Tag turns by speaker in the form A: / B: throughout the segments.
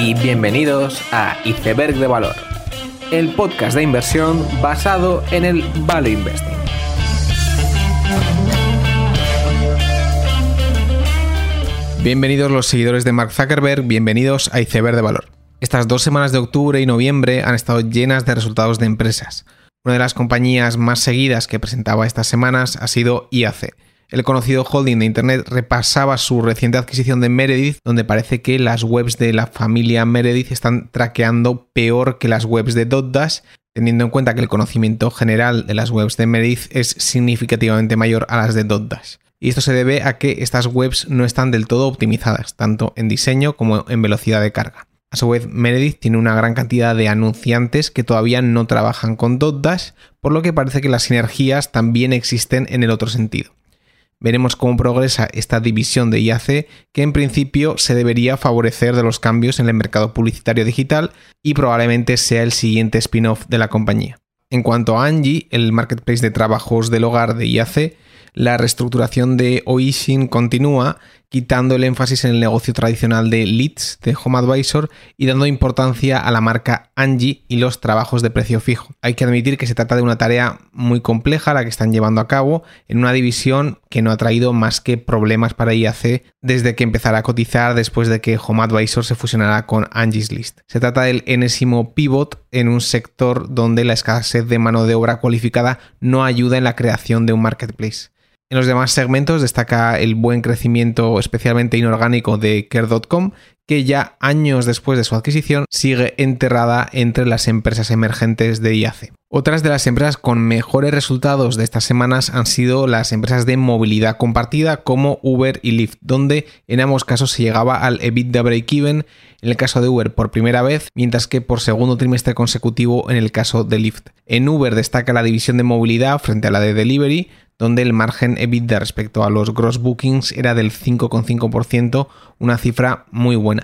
A: y bienvenidos a Iceberg de Valor, el podcast de inversión basado en el Value Investing. Bienvenidos los seguidores de Mark Zuckerberg, bienvenidos a Iceberg de Valor. Estas dos semanas de octubre y noviembre han estado llenas de resultados de empresas. Una de las compañías más seguidas que presentaba estas semanas ha sido IAC el conocido holding de Internet repasaba su reciente adquisición de Meredith, donde parece que las webs de la familia Meredith están traqueando peor que las webs de Dotdash, teniendo en cuenta que el conocimiento general de las webs de Meredith es significativamente mayor a las de Dotdash. Y esto se debe a que estas webs no están del todo optimizadas, tanto en diseño como en velocidad de carga. A su vez, Meredith tiene una gran cantidad de anunciantes que todavía no trabajan con Dotdash, por lo que parece que las sinergias también existen en el otro sentido veremos cómo progresa esta división de IAC que en principio se debería favorecer de los cambios en el mercado publicitario digital y probablemente sea el siguiente spin-off de la compañía. En cuanto a Angie, el marketplace de trabajos del hogar de IAC, la reestructuración de Oishin continúa quitando el énfasis en el negocio tradicional de leads de Home Advisor y dando importancia a la marca Angie y los trabajos de precio fijo. Hay que admitir que se trata de una tarea muy compleja la que están llevando a cabo en una división que no ha traído más que problemas para IAC desde que empezara a cotizar después de que Home Advisor se fusionara con Angie's List. Se trata del enésimo pivot en un sector donde la escasez de mano de obra cualificada no ayuda en la creación de un marketplace. En los demás segmentos destaca el buen crecimiento especialmente inorgánico de Care.com, que ya años después de su adquisición sigue enterrada entre las empresas emergentes de IAC. Otras de las empresas con mejores resultados de estas semanas han sido las empresas de movilidad compartida como Uber y Lyft, donde en ambos casos se llegaba al EBITDA break-even en el caso de Uber por primera vez, mientras que por segundo trimestre consecutivo en el caso de Lyft. En Uber destaca la división de movilidad frente a la de delivery, donde el margen EBITDA respecto a los gross bookings era del 5,5%, una cifra muy buena.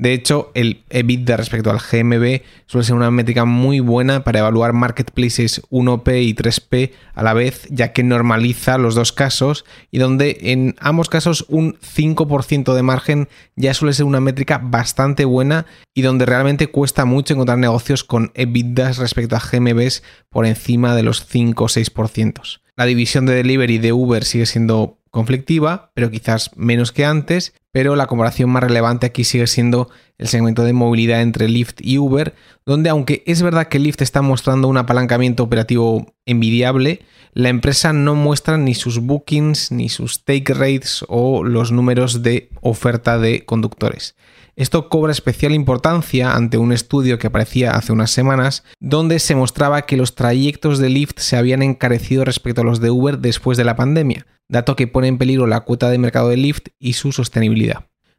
A: De hecho, el EBITDA respecto al GMB suele ser una métrica muy buena para evaluar marketplaces 1P y 3P a la vez, ya que normaliza los dos casos y donde en ambos casos un 5% de margen ya suele ser una métrica bastante buena y donde realmente cuesta mucho encontrar negocios con EBITDAs respecto a GMBs por encima de los 5 o 6%. La división de delivery de Uber sigue siendo conflictiva, pero quizás menos que antes, pero la comparación más relevante aquí sigue siendo el segmento de movilidad entre Lyft y Uber, donde aunque es verdad que Lyft está mostrando un apalancamiento operativo envidiable, la empresa no muestra ni sus bookings, ni sus take rates o los números de oferta de conductores. Esto cobra especial importancia ante un estudio que aparecía hace unas semanas, donde se mostraba que los trayectos de Lyft se habían encarecido respecto a los de Uber después de la pandemia, dato que pone en peligro la cuota de mercado de Lyft y su sostenibilidad.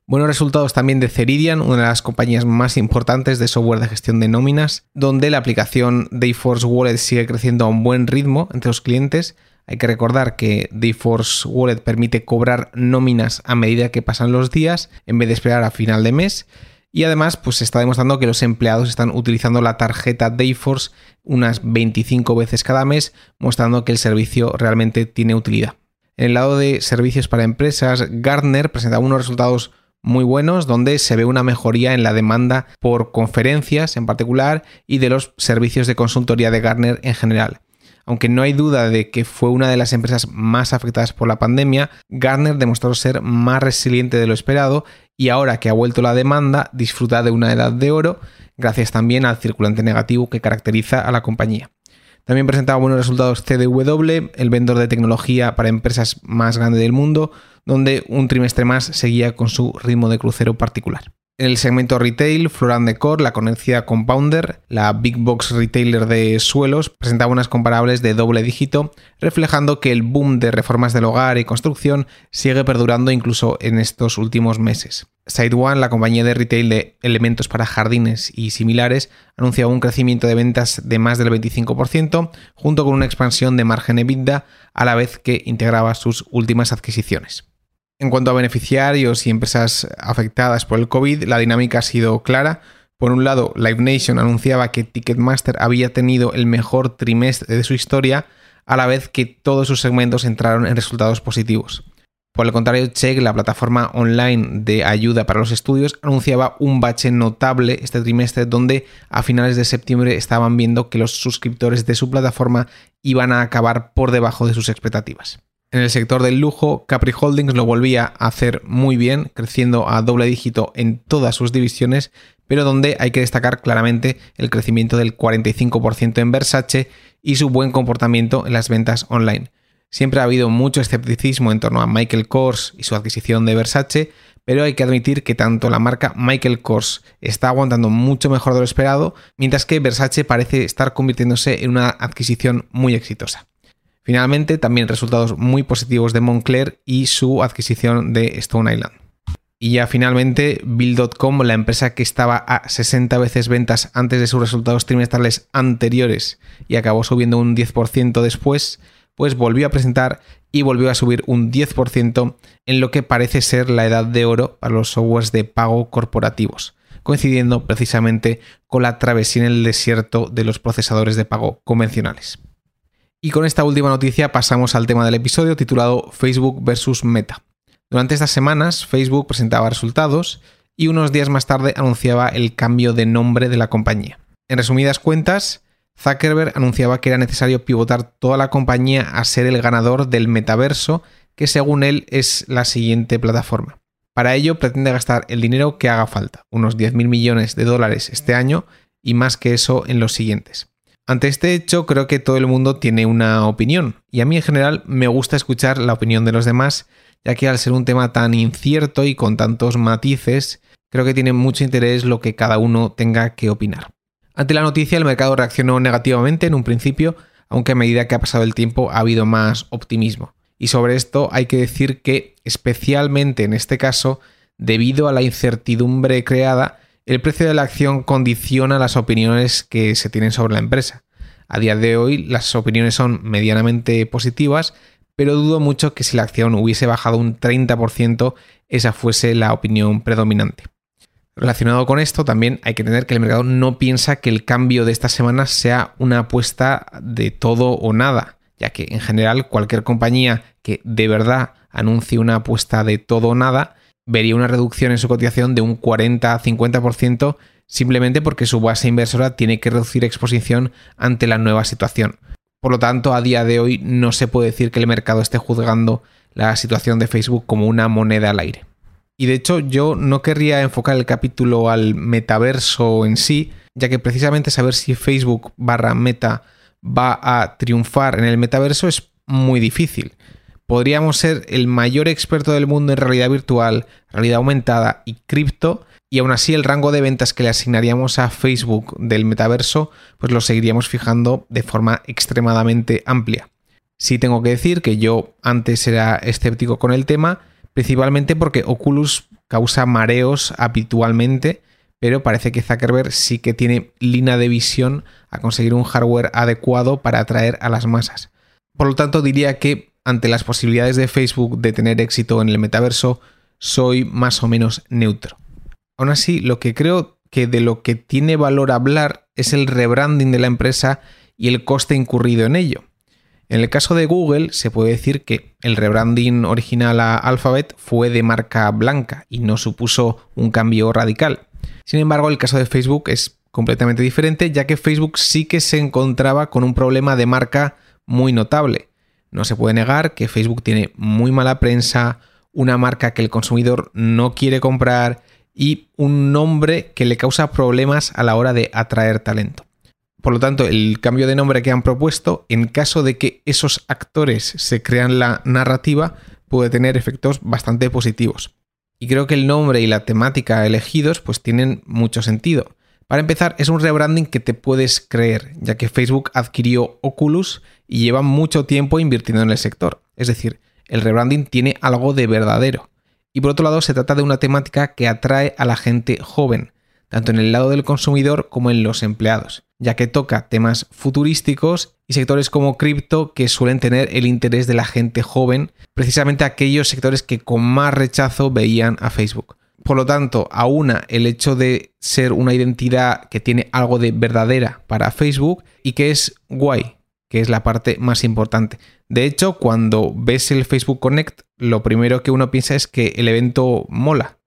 A: Buenos resultados también de Ceridian, una de las compañías más importantes de software de gestión de nóminas, donde la aplicación Dayforce Wallet sigue creciendo a un buen ritmo entre los clientes, hay que recordar que Dayforce Wallet permite cobrar nóminas a medida que pasan los días en vez de esperar a final de mes. Y además, pues se está demostrando que los empleados están utilizando la tarjeta Dayforce unas 25 veces cada mes, mostrando que el servicio realmente tiene utilidad. En el lado de servicios para empresas, Gartner presenta unos resultados muy buenos donde se ve una mejoría en la demanda por conferencias en particular y de los servicios de consultoría de Gartner en general. Aunque no hay duda de que fue una de las empresas más afectadas por la pandemia, Gartner demostró ser más resiliente de lo esperado y ahora que ha vuelto la demanda, disfruta de una edad de oro, gracias también al circulante negativo que caracteriza a la compañía. También presentaba buenos resultados CDW, el vendedor de tecnología para empresas más grande del mundo, donde un trimestre más seguía con su ritmo de crucero particular. En el segmento retail, Floran Decor, la conocida Compounder, la big box retailer de suelos, presentaba unas comparables de doble dígito, reflejando que el boom de reformas del hogar y construcción sigue perdurando incluso en estos últimos meses. SideOne, la compañía de retail de elementos para jardines y similares, anunciaba un crecimiento de ventas de más del 25%, junto con una expansión de margen EBITDA a la vez que integraba sus últimas adquisiciones. En cuanto a beneficiarios y empresas afectadas por el COVID, la dinámica ha sido clara. Por un lado, Live Nation anunciaba que Ticketmaster había tenido el mejor trimestre de su historia, a la vez que todos sus segmentos entraron en resultados positivos. Por el contrario, Check, la plataforma online de ayuda para los estudios, anunciaba un bache notable este trimestre donde a finales de septiembre estaban viendo que los suscriptores de su plataforma iban a acabar por debajo de sus expectativas. En el sector del lujo, Capri Holdings lo volvía a hacer muy bien, creciendo a doble dígito en todas sus divisiones, pero donde hay que destacar claramente el crecimiento del 45% en Versace y su buen comportamiento en las ventas online. Siempre ha habido mucho escepticismo en torno a Michael Kors y su adquisición de Versace, pero hay que admitir que tanto la marca Michael Kors está aguantando mucho mejor de lo esperado, mientras que Versace parece estar convirtiéndose en una adquisición muy exitosa. Finalmente, también resultados muy positivos de Moncler y su adquisición de Stone Island. Y ya finalmente, Bill.com, la empresa que estaba a 60 veces ventas antes de sus resultados trimestrales anteriores y acabó subiendo un 10% después, pues volvió a presentar y volvió a subir un 10% en lo que parece ser la edad de oro para los softwares de pago corporativos, coincidiendo precisamente con la travesía en el desierto de los procesadores de pago convencionales. Y con esta última noticia pasamos al tema del episodio titulado Facebook versus Meta. Durante estas semanas Facebook presentaba resultados y unos días más tarde anunciaba el cambio de nombre de la compañía. En resumidas cuentas, Zuckerberg anunciaba que era necesario pivotar toda la compañía a ser el ganador del metaverso, que según él es la siguiente plataforma. Para ello pretende gastar el dinero que haga falta, unos 10.000 millones de dólares este año y más que eso en los siguientes. Ante este hecho creo que todo el mundo tiene una opinión y a mí en general me gusta escuchar la opinión de los demás, ya que al ser un tema tan incierto y con tantos matices, creo que tiene mucho interés lo que cada uno tenga que opinar. Ante la noticia, el mercado reaccionó negativamente en un principio, aunque a medida que ha pasado el tiempo ha habido más optimismo. Y sobre esto hay que decir que, especialmente en este caso, debido a la incertidumbre creada, el precio de la acción condiciona las opiniones que se tienen sobre la empresa. A día de hoy las opiniones son medianamente positivas, pero dudo mucho que si la acción hubiese bajado un 30%, esa fuese la opinión predominante. Relacionado con esto, también hay que tener que el mercado no piensa que el cambio de esta semana sea una apuesta de todo o nada, ya que en general cualquier compañía que de verdad anuncie una apuesta de todo o nada vería una reducción en su cotización de un 40-50% simplemente porque su base inversora tiene que reducir exposición ante la nueva situación. Por lo tanto, a día de hoy no se puede decir que el mercado esté juzgando la situación de Facebook como una moneda al aire. Y de hecho yo no querría enfocar el capítulo al metaverso en sí, ya que precisamente saber si Facebook barra meta va a triunfar en el metaverso es muy difícil. Podríamos ser el mayor experto del mundo en realidad virtual, realidad aumentada y cripto, y aún así el rango de ventas que le asignaríamos a Facebook del metaverso, pues lo seguiríamos fijando de forma extremadamente amplia. Sí tengo que decir que yo antes era escéptico con el tema, principalmente porque Oculus causa mareos habitualmente, pero parece que Zuckerberg sí que tiene línea de visión a conseguir un hardware adecuado para atraer a las masas. Por lo tanto, diría que ante las posibilidades de Facebook de tener éxito en el metaverso, soy más o menos neutro. Aún así, lo que creo que de lo que tiene valor hablar es el rebranding de la empresa y el coste incurrido en ello. En el caso de Google, se puede decir que el rebranding original a Alphabet fue de marca blanca y no supuso un cambio radical. Sin embargo, el caso de Facebook es completamente diferente, ya que Facebook sí que se encontraba con un problema de marca muy notable. No se puede negar que Facebook tiene muy mala prensa, una marca que el consumidor no quiere comprar y un nombre que le causa problemas a la hora de atraer talento. Por lo tanto, el cambio de nombre que han propuesto, en caso de que esos actores se crean la narrativa, puede tener efectos bastante positivos. Y creo que el nombre y la temática elegidos pues tienen mucho sentido. Para empezar, es un rebranding que te puedes creer, ya que Facebook adquirió Oculus y lleva mucho tiempo invirtiendo en el sector. Es decir, el rebranding tiene algo de verdadero. Y por otro lado, se trata de una temática que atrae a la gente joven, tanto en el lado del consumidor como en los empleados ya que toca temas futurísticos y sectores como cripto que suelen tener el interés de la gente joven, precisamente aquellos sectores que con más rechazo veían a Facebook. Por lo tanto, aúna el hecho de ser una identidad que tiene algo de verdadera para Facebook y que es guay, que es la parte más importante. De hecho, cuando ves el Facebook Connect, lo primero que uno piensa es que el evento mola.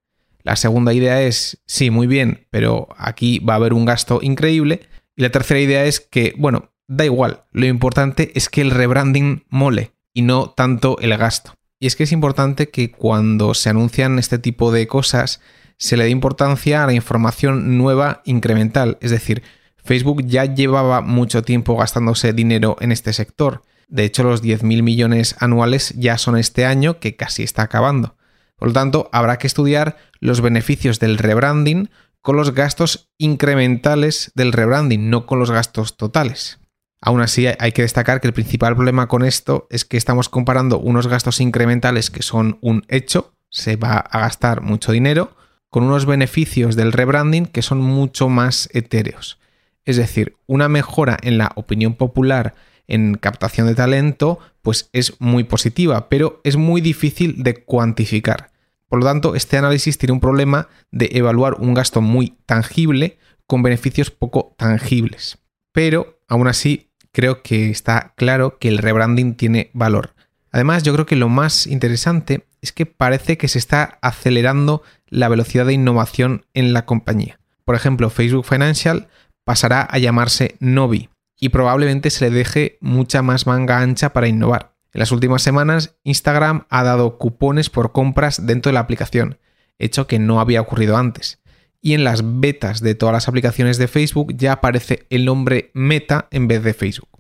A: La segunda idea es, sí, muy bien, pero aquí va a haber un gasto increíble. Y la tercera idea es que, bueno, da igual, lo importante es que el rebranding mole y no tanto el gasto. Y es que es importante que cuando se anuncian este tipo de cosas se le dé importancia a la información nueva incremental. Es decir, Facebook ya llevaba mucho tiempo gastándose dinero en este sector. De hecho, los 10.000 millones anuales ya son este año que casi está acabando. Por lo tanto, habrá que estudiar los beneficios del rebranding con los gastos incrementales del rebranding, no con los gastos totales. Aún así, hay que destacar que el principal problema con esto es que estamos comparando unos gastos incrementales que son un hecho, se va a gastar mucho dinero, con unos beneficios del rebranding que son mucho más etéreos. Es decir, una mejora en la opinión popular en captación de talento, pues es muy positiva, pero es muy difícil de cuantificar. Por lo tanto, este análisis tiene un problema de evaluar un gasto muy tangible con beneficios poco tangibles. Pero, aún así, creo que está claro que el rebranding tiene valor. Además, yo creo que lo más interesante es que parece que se está acelerando la velocidad de innovación en la compañía. Por ejemplo, Facebook Financial pasará a llamarse Novi y probablemente se le deje mucha más manga ancha para innovar. En las últimas semanas, Instagram ha dado cupones por compras dentro de la aplicación, hecho que no había ocurrido antes. Y en las betas de todas las aplicaciones de Facebook ya aparece el nombre Meta en vez de Facebook.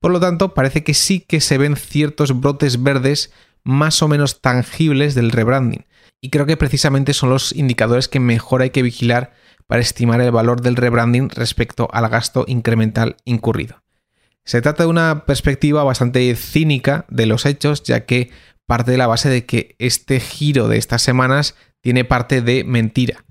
A: Por lo tanto, parece que sí que se ven ciertos brotes verdes más o menos tangibles del rebranding. Y creo que precisamente son los indicadores que mejor hay que vigilar para estimar el valor del rebranding respecto al gasto incremental incurrido. Se trata de una perspectiva bastante cínica de los hechos, ya que parte de la base de que este giro de estas semanas tiene parte de mentira.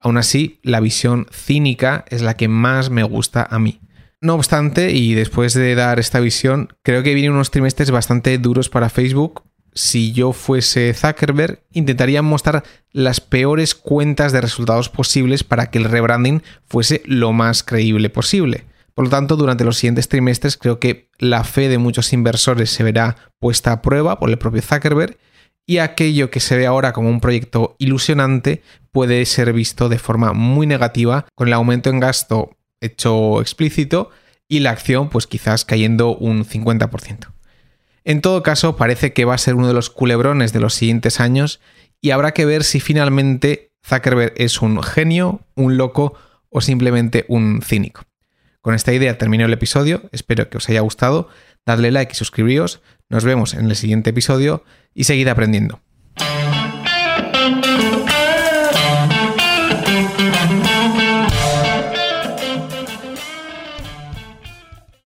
A: Aún así, la visión cínica es la que más me gusta a mí. No obstante, y después de dar esta visión, creo que vienen unos trimestres bastante duros para Facebook si yo fuese Zuckerberg, intentaría mostrar las peores cuentas de resultados posibles para que el rebranding fuese lo más creíble posible. Por lo tanto, durante los siguientes trimestres creo que la fe de muchos inversores se verá puesta a prueba por el propio Zuckerberg y aquello que se ve ahora como un proyecto ilusionante puede ser visto de forma muy negativa con el aumento en gasto hecho explícito y la acción pues quizás cayendo un 50%. En todo caso, parece que va a ser uno de los culebrones de los siguientes años y habrá que ver si finalmente Zuckerberg es un genio, un loco o simplemente un cínico. Con esta idea termino el episodio, espero que os haya gustado, dadle like y suscribíos, nos vemos en el siguiente episodio y seguid aprendiendo.